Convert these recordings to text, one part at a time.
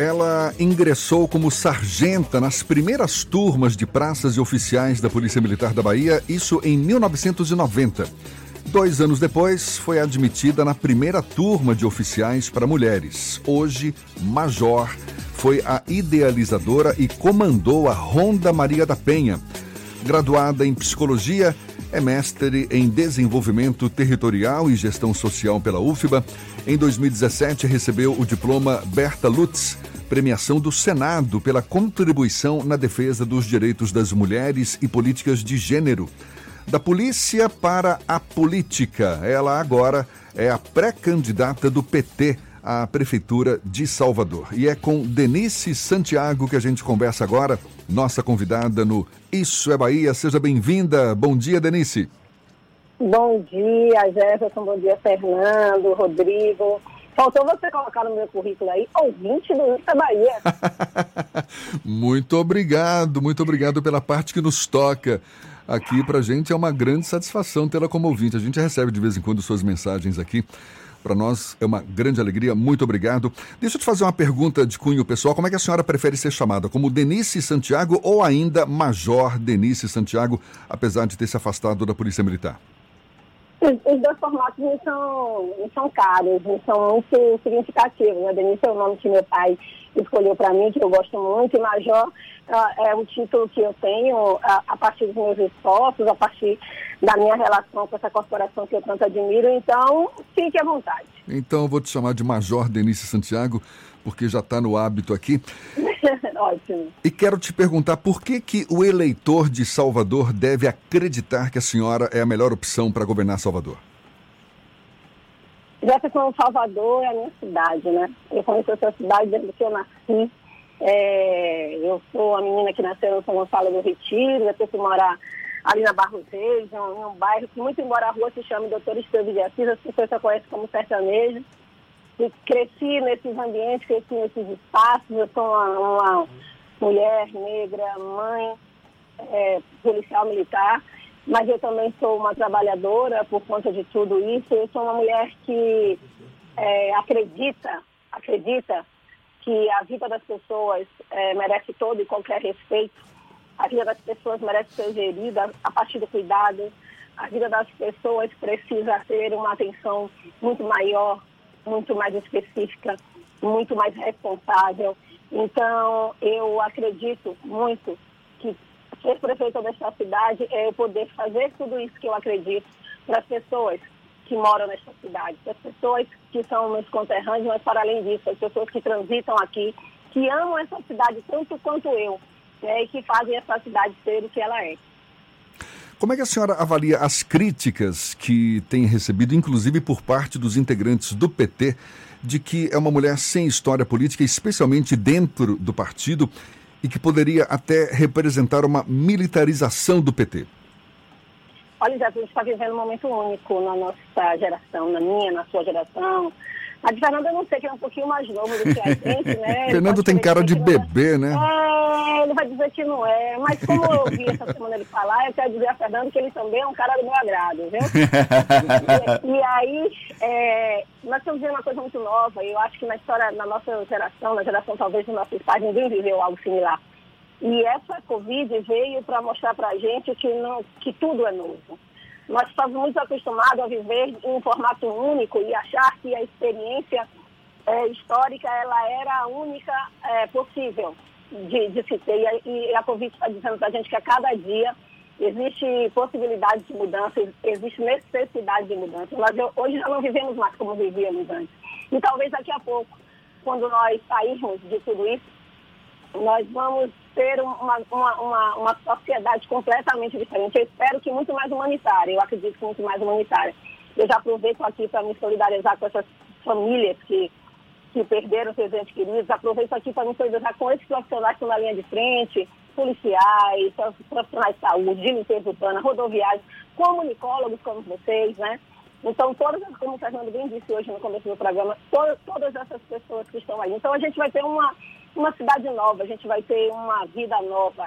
ela ingressou como sargenta nas primeiras turmas de praças e oficiais da Polícia Militar da Bahia, isso em 1990. Dois anos depois, foi admitida na primeira turma de oficiais para mulheres. Hoje, major, foi a idealizadora e comandou a Ronda Maria da Penha. Graduada em psicologia, é mestre em desenvolvimento territorial e gestão social pela UFBA. Em 2017, recebeu o diploma Berta Lutz, premiação do Senado pela contribuição na defesa dos direitos das mulheres e políticas de gênero. Da polícia para a política. Ela agora é a pré-candidata do PT à Prefeitura de Salvador. E é com Denise Santiago que a gente conversa agora, nossa convidada no Isso é Bahia. Seja bem-vinda. Bom dia, Denise. Bom dia, Jefferson. Bom dia, Fernando, Rodrigo. Faltou você colocar no meu currículo aí, ouvinte do é Bahia. muito obrigado, muito obrigado pela parte que nos toca aqui para a gente. É uma grande satisfação tê-la como ouvinte. A gente recebe de vez em quando suas mensagens aqui. Para nós é uma grande alegria. Muito obrigado. Deixa eu te fazer uma pergunta de cunho pessoal. Como é que a senhora prefere ser chamada? Como Denise Santiago ou ainda Major Denise Santiago, apesar de ter se afastado da Polícia Militar? Os, dois formatos me são, me são caros, me são muito significativos. Né? Denise é o nome que meu pai escolheu para mim, que eu gosto muito, e Major uh, é o título que eu tenho uh, a partir dos meus esforços, a partir da minha relação com essa corporação que eu tanto admiro. Então, fique à vontade. Então, eu vou te chamar de Major Denise Santiago, porque já está no hábito aqui. Ótimo. E quero te perguntar por que, que o eleitor de Salvador deve acreditar que a senhora é a melhor opção para governar Salvador? Jefferson, Salvador é a minha cidade, né? Eu conheço essa cidade desde que eu nasci. É, eu sou a menina que nasceu no São Gonçalo do Retiro, depois fui morar ali na Barros Reis, em um bairro que, muito embora a rua se chame Doutor Esteves de Assis, as pessoas só conhecem como sertanejo. E cresci nesses ambientes, cresci nesses espaços. Eu sou uma, uma mulher negra, mãe, é, policial militar mas eu também sou uma trabalhadora por conta de tudo isso. Eu sou uma mulher que é, acredita, acredita que a vida das pessoas é, merece todo e qualquer respeito. A vida das pessoas merece ser gerida a partir do cuidado. A vida das pessoas precisa ter uma atenção muito maior, muito mais específica, muito mais responsável. Então, eu acredito muito que ser prefeita desta cidade é eu poder fazer tudo isso que eu acredito para as pessoas que moram nesta cidade, para as pessoas que são meus conterrâneos, mas para além disso, as pessoas que transitam aqui, que amam essa cidade tanto quanto eu, né, e que fazem essa cidade ser o que ela é. Como é que a senhora avalia as críticas que tem recebido, inclusive por parte dos integrantes do PT, de que é uma mulher sem história política, especialmente dentro do partido, e que poderia até representar uma militarização do PT? Olha, a gente está vivendo um momento único na nossa geração, na minha, na sua geração. A de Fernando eu não sei, que é um pouquinho mais novo do que a gente, né? Fernando tem cara de bebê, né? É, ele vai dizer que não é. Mas como eu ouvi essa semana ele falar, eu quero dizer a Fernando que ele também é um cara do meu agrado, viu? e, e, aí, é, nós estamos vendo uma coisa muito nova, e eu acho que na história, na nossa geração, na geração talvez dos nossos pais, ninguém viveu algo similar. E essa Covid veio para mostrar para a gente que, não, que tudo é novo. Nós estamos muito acostumados a viver em um formato único e achar que a experiência é, histórica ela era a única é, possível de, de, se ter. E, a Covid está dizendo para a gente que a cada dia existe possibilidade de mudança, existe necessidade de mudança. Nós hoje já não vivemos mais como vivíamos antes. E talvez daqui a pouco, quando nós sairmos de tudo isso, nós vamos ter uma, uma, uma, uma, sociedade completamente diferente. Eu espero que muito mais humanitária, eu acredito que muito mais humanitária. Eu já aproveito aqui para me solidarizar com essas famílias que, que perderam seus entes queridos, aproveito aqui para me solidarizar com esses profissionais que estão na linha de frente, policiais, profissionais de saúde, de limpeza urbana, rodoviários, comunicólogos como vocês, né? Então, todas, como o Fernando bem disse hoje no começo do programa, todas, todas essas pessoas que estão aí. Então, a gente vai ter uma, uma cidade nova, a gente vai ter uma vida nova.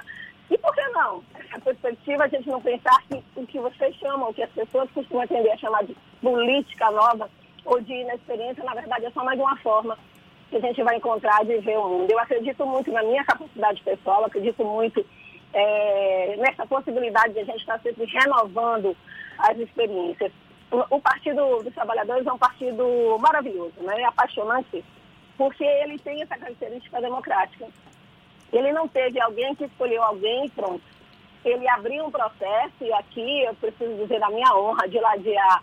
E por que não? A perspectiva, a gente não pensar que o que vocês chamam, o que as pessoas costumam atender a chamar de política nova ou de inexperiência, na verdade é só mais uma forma que a gente vai encontrar de ver o mundo. Eu acredito muito na minha capacidade pessoal, acredito muito é, nessa possibilidade de a gente estar sempre renovando as experiências. O, o Partido dos Trabalhadores é um partido maravilhoso, né? é apaixonante, porque ele tem essa característica democrática. Ele não teve alguém que escolheu alguém e pronto. Ele abriu um processo, e aqui eu preciso dizer da minha honra de ladear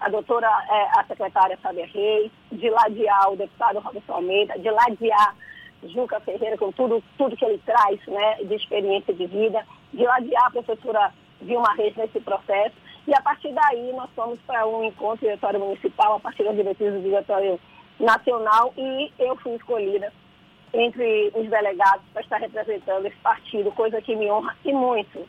a doutora, é, a secretária Fábia Reis, de ladear o deputado Robson Almeida, de ladear Juca Ferreira com tudo, tudo que ele traz né, de experiência de vida, de ladear a professora Vilma Reis nesse processo. E a partir daí nós fomos para um encontro diretório municipal, a partir das diretrizes do diretório nacional, e eu fui escolhida entre os delegados para estar representando esse partido, coisa que me honra e muito.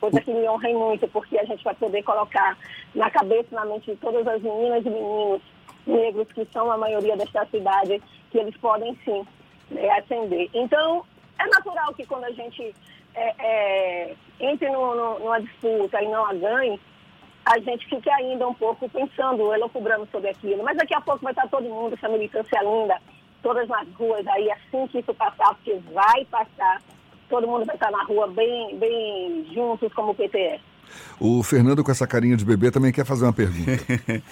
Coisa que me honra e muito, porque a gente vai poder colocar na cabeça, na mente de todas as meninas e meninos negros que são a maioria desta cidade, que eles podem sim né, ascender. Então, é natural que quando a gente é, é, entre no, no, numa disputa e não a ganhe, a gente fique ainda um pouco pensando, elocubrando sobre aquilo. Mas daqui a pouco vai estar todo mundo, essa militância linda, todas nas ruas aí, assim que isso passar, porque vai passar, todo mundo vai estar na rua bem, bem juntos como o PTS. O Fernando, com essa carinha de bebê, também quer fazer uma pergunta.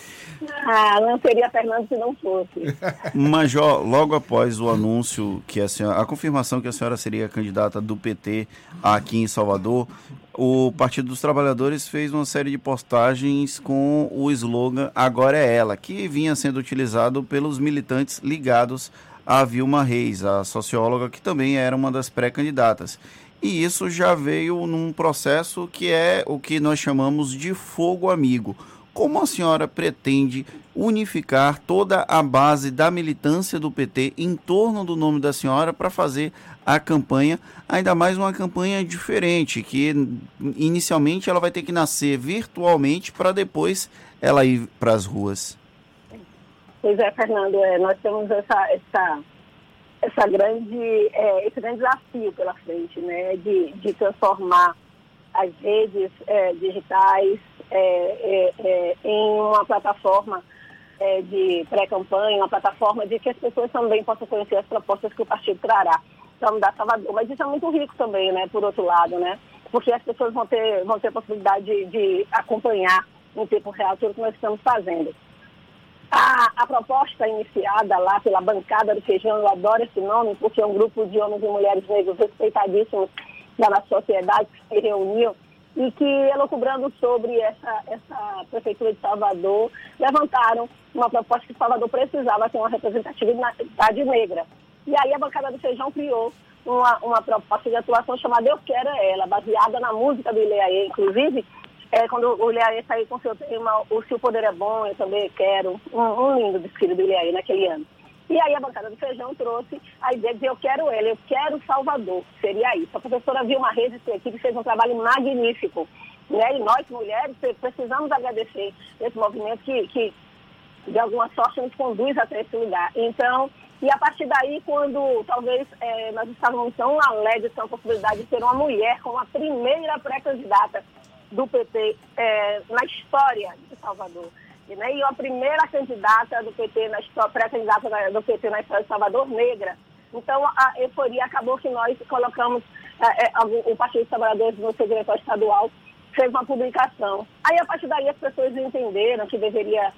ah, não seria Fernando se não fosse. Major, logo após o anúncio que a senhora, a confirmação que a senhora seria candidata do PT aqui em Salvador, o Partido dos Trabalhadores fez uma série de postagens com o slogan Agora é Ela, que vinha sendo utilizado pelos militantes ligados a Vilma Reis, a socióloga que também era uma das pré-candidatas. E isso já veio num processo que é o que nós chamamos de fogo amigo. Como a senhora pretende unificar toda a base da militância do PT em torno do nome da senhora para fazer a campanha, ainda mais uma campanha diferente, que inicialmente ela vai ter que nascer virtualmente para depois ela ir para as ruas. Pois é, Fernando, é, nós temos essa, essa, essa grande, é, esse grande desafio pela frente, né, de, de transformar as redes é, digitais é, é, é, em uma plataforma de pré-campanha, uma plataforma de que as pessoas também possam conhecer as propostas que o partido trará para mudar Salvador. Mas isso é muito rico também, né, por outro lado, né? Porque as pessoas vão ter, vão ter a possibilidade de, de acompanhar em tempo real tudo que nós estamos fazendo. A, a, proposta iniciada lá pela bancada do feijão, eu adoro esse nome, porque é um grupo de homens e mulheres negros respeitadíssimos da nossa sociedade que se reuniu e que, elocubrando sobre essa, essa prefeitura de Salvador, levantaram uma proposta que Salvador precisava ter uma representatividade negra. E aí a bancada do Feijão criou uma, uma proposta de atuação chamada Eu Quero é Ela, baseada na música do Ileaê. Inclusive, é, quando o Ileaê saiu com seu tema O Se o Poder é Bom, Eu Também Quero, um, um lindo desfile do Ileaê naquele ano. E aí a bancada do Feijão trouxe a ideia de eu quero ela, eu quero Salvador, seria isso. A professora Vilma Reis e sua equipe fez um trabalho magnífico. Né? E nós, mulheres, precisamos agradecer esse movimento que, que de alguma sorte, nos conduz até esse lugar. Então, e a partir daí, quando talvez é, nós estávamos tão alegres com a possibilidade de ter uma mulher como a primeira pré-candidata do PT é, na história de Salvador, e, né, e a primeira candidata do PT na pré-candidata do PT na história de Salvador, negra. Então, a euforia acabou que nós colocamos, é, é, o Partido dos Trabalhadores no seu diretor estadual, fez uma publicação. Aí, a partir daí, as pessoas entenderam que deveria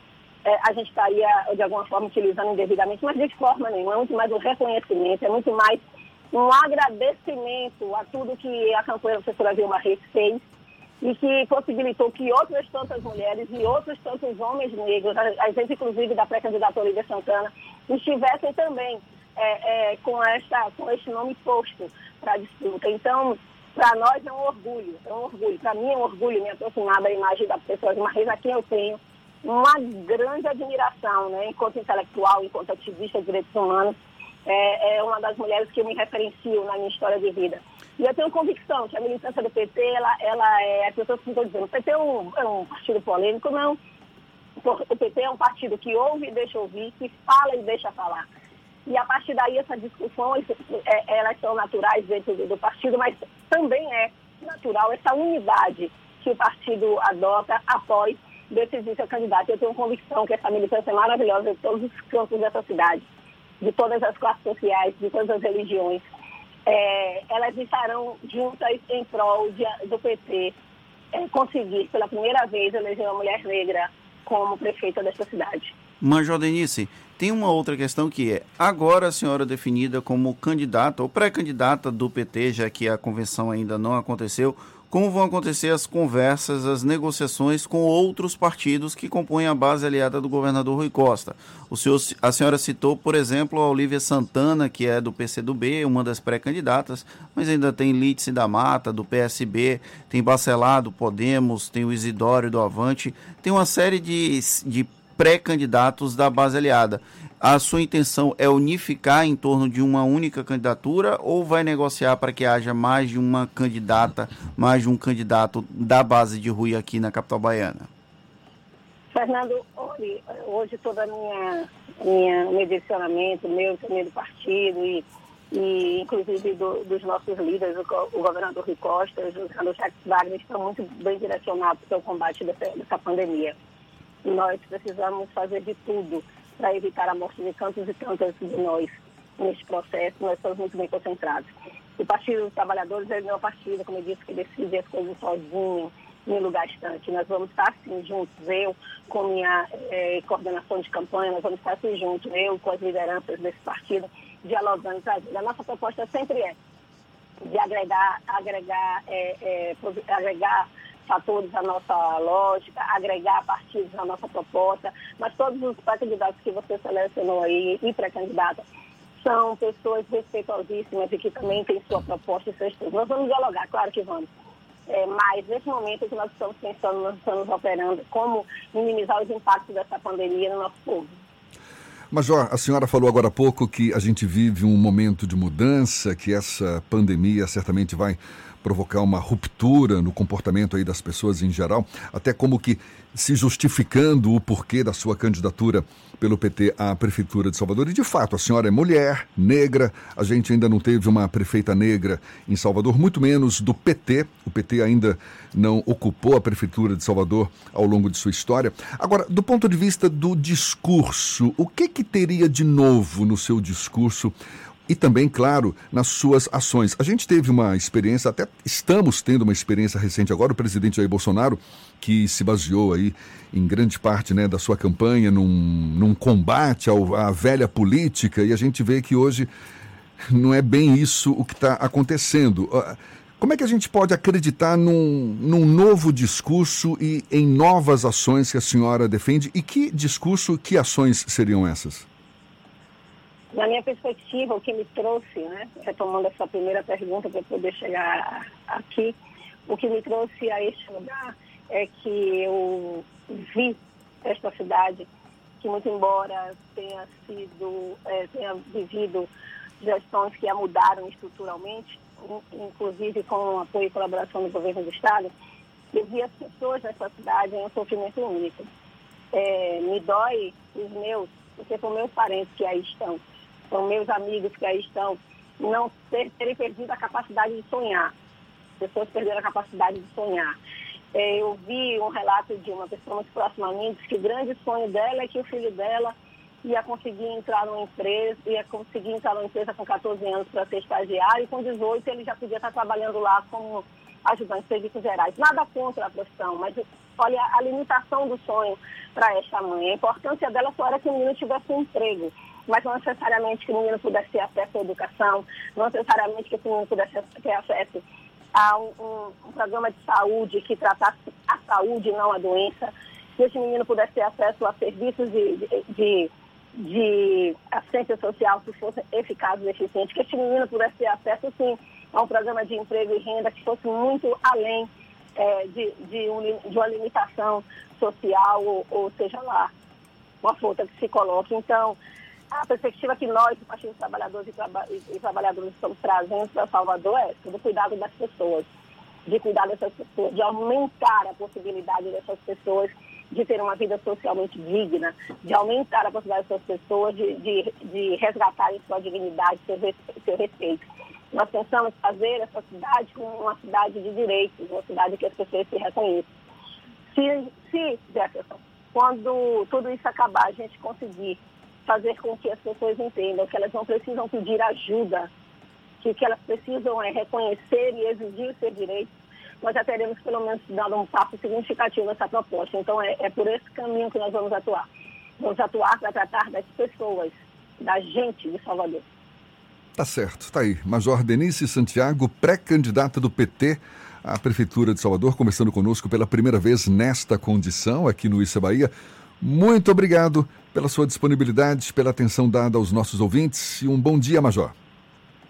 é, a gente estaria, de alguma forma, utilizando indevidamente, mas de forma nenhuma. É muito mais um reconhecimento, é muito mais um agradecimento a tudo que a campanha da professora Vilma Reis fez e que possibilitou que outras tantas mulheres e outros tantos homens negros, a gente inclusive da pré-candidata Olivia Santana, estivessem também é, é, com, esta, com este nome posto para a disputa. Então, para nós é um orgulho, é um orgulho. Para mim é um orgulho me aproximar da imagem da professora Vilma Reis, a quem eu tenho uma grande admiração, né, enquanto intelectual, enquanto ativista de direitos humanos. É, é, uma das mulheres que eu me referencio na minha história de vida. E eu tenho convicção que a militância do PT, ela, ela é, as pessoas ficam dizendo, o PT é um, é um partido polêmico, não. O PT é um partido que ouve e deixa ouvir, que fala e deixa falar. E a partir daí, essas discussões, é, elas são naturais dentro do, do partido, mas também é natural essa unidade que o partido adota após decidir seu candidato. Eu tenho convicção que essa militância é maravilhosa em todos os campos dessa cidade. de todas as classes sociais, de todas as religiões, é, elas estarão juntas em prol de, do PT é, conseguir, pela primeira vez, eleger uma mulher negra como prefeita desta cidade. Major Denise, tem uma outra questão que é, agora a senhora definida como candidata ou pré-candidata do PT, já que a convenção ainda não aconteceu, como vão acontecer as conversas, as negociações com outros partidos que compõem a base aliada do governador Rui Costa. O senhor, a senhora citou, por exemplo, a Olivia Santana, que é do PCdoB, uma das pré-candidatas, mas ainda tem Lítice da Mata, do PSB, tem Bacelar, do Podemos, tem o Isidório do Avante, tem uma série de, de pré-candidatos da base aliada a sua intenção é unificar em torno de uma única candidatura ou vai negociar para que haja mais de uma candidata, mais de um candidato da base de Rui aqui na capital baiana? Fernando, hoje, todo a minha, minha, meu direcionamento, meu também do partido e, e inclusive do, dos nossos líderes, o, o governador Rui Costa, o governador Jacques Wagner, estão muito bem direcionados para o combate dessa, dessa pandemia. Nós precisamos fazer de tudo para evitar a morte de tantos e tantas de nós neste processo. Nós estamos muito bem concentrados. O Partido dos Trabalhadores é um partido, como eu disse, que decide as coisas sozinho, em lugar distante. Nós vamos estar assim juntos, eu com minha eh, coordenação de campanha, nós vamos estar assim juntos, eu com as lideranças desse partido, dialogando. A nossa proposta sempre é de agregar, agregar, é, é, agregar fatores à nossa lógica, agregar partidos à nossa proposta, mas todos os pré-candidatos que você selecionou aí e pré-candidata são pessoas respeitosíssimas e que também têm sua proposta e seus Nós vamos dialogar, claro que vamos. É, mas nesse momento que nós estamos pensando, nós estamos operando como minimizar os impactos dessa pandemia no nosso povo. Major, a senhora falou agora há pouco que a gente vive um momento de mudança, que essa pandemia certamente vai provocar uma ruptura no comportamento aí das pessoas em geral, até como que se justificando o porquê da sua candidatura pelo PT à Prefeitura de Salvador. E de fato, a senhora é mulher, negra, a gente ainda não teve uma prefeita negra em Salvador, muito menos do PT. O PT ainda não ocupou a Prefeitura de Salvador ao longo de sua história. Agora, do ponto de vista do discurso, o que, que teria de novo no seu discurso? E também, claro, nas suas ações. A gente teve uma experiência, até estamos tendo uma experiência recente agora, o presidente Jair Bolsonaro, que se baseou aí em grande parte né, da sua campanha num, num combate ao, à velha política, e a gente vê que hoje não é bem isso o que está acontecendo. Ah, como é que a gente pode acreditar num, num novo discurso e em novas ações que a senhora defende? E que discurso, que ações seriam essas? Na minha perspectiva, o que me trouxe, né, retomando essa primeira pergunta para poder chegar aqui, o que me trouxe a este lugar é que eu vi esta cidade que muito embora tenha sido, é, tenha vivido gestões que a mudaram estruturalmente, inclusive com apoio e colaboração do governo do Estado, eu vi as pessoas nessa cidade em um sofrimento único. É, me dói os meus, porque são meus parentes que aí estão são meus amigos que aí estão, não ter, terem perdido a capacidade de sonhar. Pessoas perderam a capacidade de sonhar. É, eu vi um relato de uma pessoa muito próxima a mim, que o grande sonho dela é que o filho dela ia conseguir entrar numa empresa, ia conseguir entrar numa empresa com 14 anos para ser estagiário, e com 18 ele já podia estar trabalhando lá como ajudante de serviços gerais. Nada contra a profissão, mas olha a limitação do sonho para esta mãe. A importância dela só era que o menino tivesse um emprego mas não necessariamente que o menino pudesse ter acesso à educação, não necessariamente que o menino pudesse ter acesso a um, um, um, programa de saúde que tratasse a saúde e não a doença, que esse menino pudesse ter acesso a serviços de, de, de, assistência social que fosse eficaz e eficiente, que esse menino pudesse ter acesso, sim, a um programa de emprego e renda que fosse muito além é, de, de, um, de uma limitação social, ou, ou seja lá, uma falta que se coloque. Então, a perspectiva que nós, o Partido dos Trabalhadores e, Traba e Trabalhadores, estamos trazendo para Salvador é do cuidado das pessoas, de cuidar dessas pessoas, de aumentar a possibilidade dessas pessoas de ter uma vida socialmente digna, de aumentar a possibilidade dessas pessoas de, de, de resgatarem sua dignidade, seu, seu respeito. Nós pensamos fazer essa cidade como uma cidade de direitos, uma cidade que as pessoas se reconheçam. Se, se Jefferson, quando tudo isso acabar, a gente conseguir fazer com que as pessoas entendam que elas não precisam pedir ajuda, que o que elas precisam é reconhecer e exigir seus direitos, nós já teremos pelo menos dado um passo significativo nessa proposta. Então é, é por esse caminho que nós vamos atuar. Vamos atuar para tratar das pessoas, da gente de Salvador. Tá certo, tá aí. Major Denise Santiago, pré-candidata do PT à Prefeitura de Salvador, conversando conosco pela primeira vez nesta condição aqui no Issa Bahia. Muito obrigado pela sua disponibilidade, pela atenção dada aos nossos ouvintes e um bom dia, Major.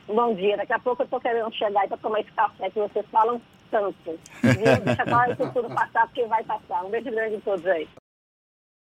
Bom dia. Daqui a pouco eu estou querendo chegar aí para tomar esse café que vocês falam tanto. Deixa isso tudo passar, porque vai passar. Um beijo grande a todos aí.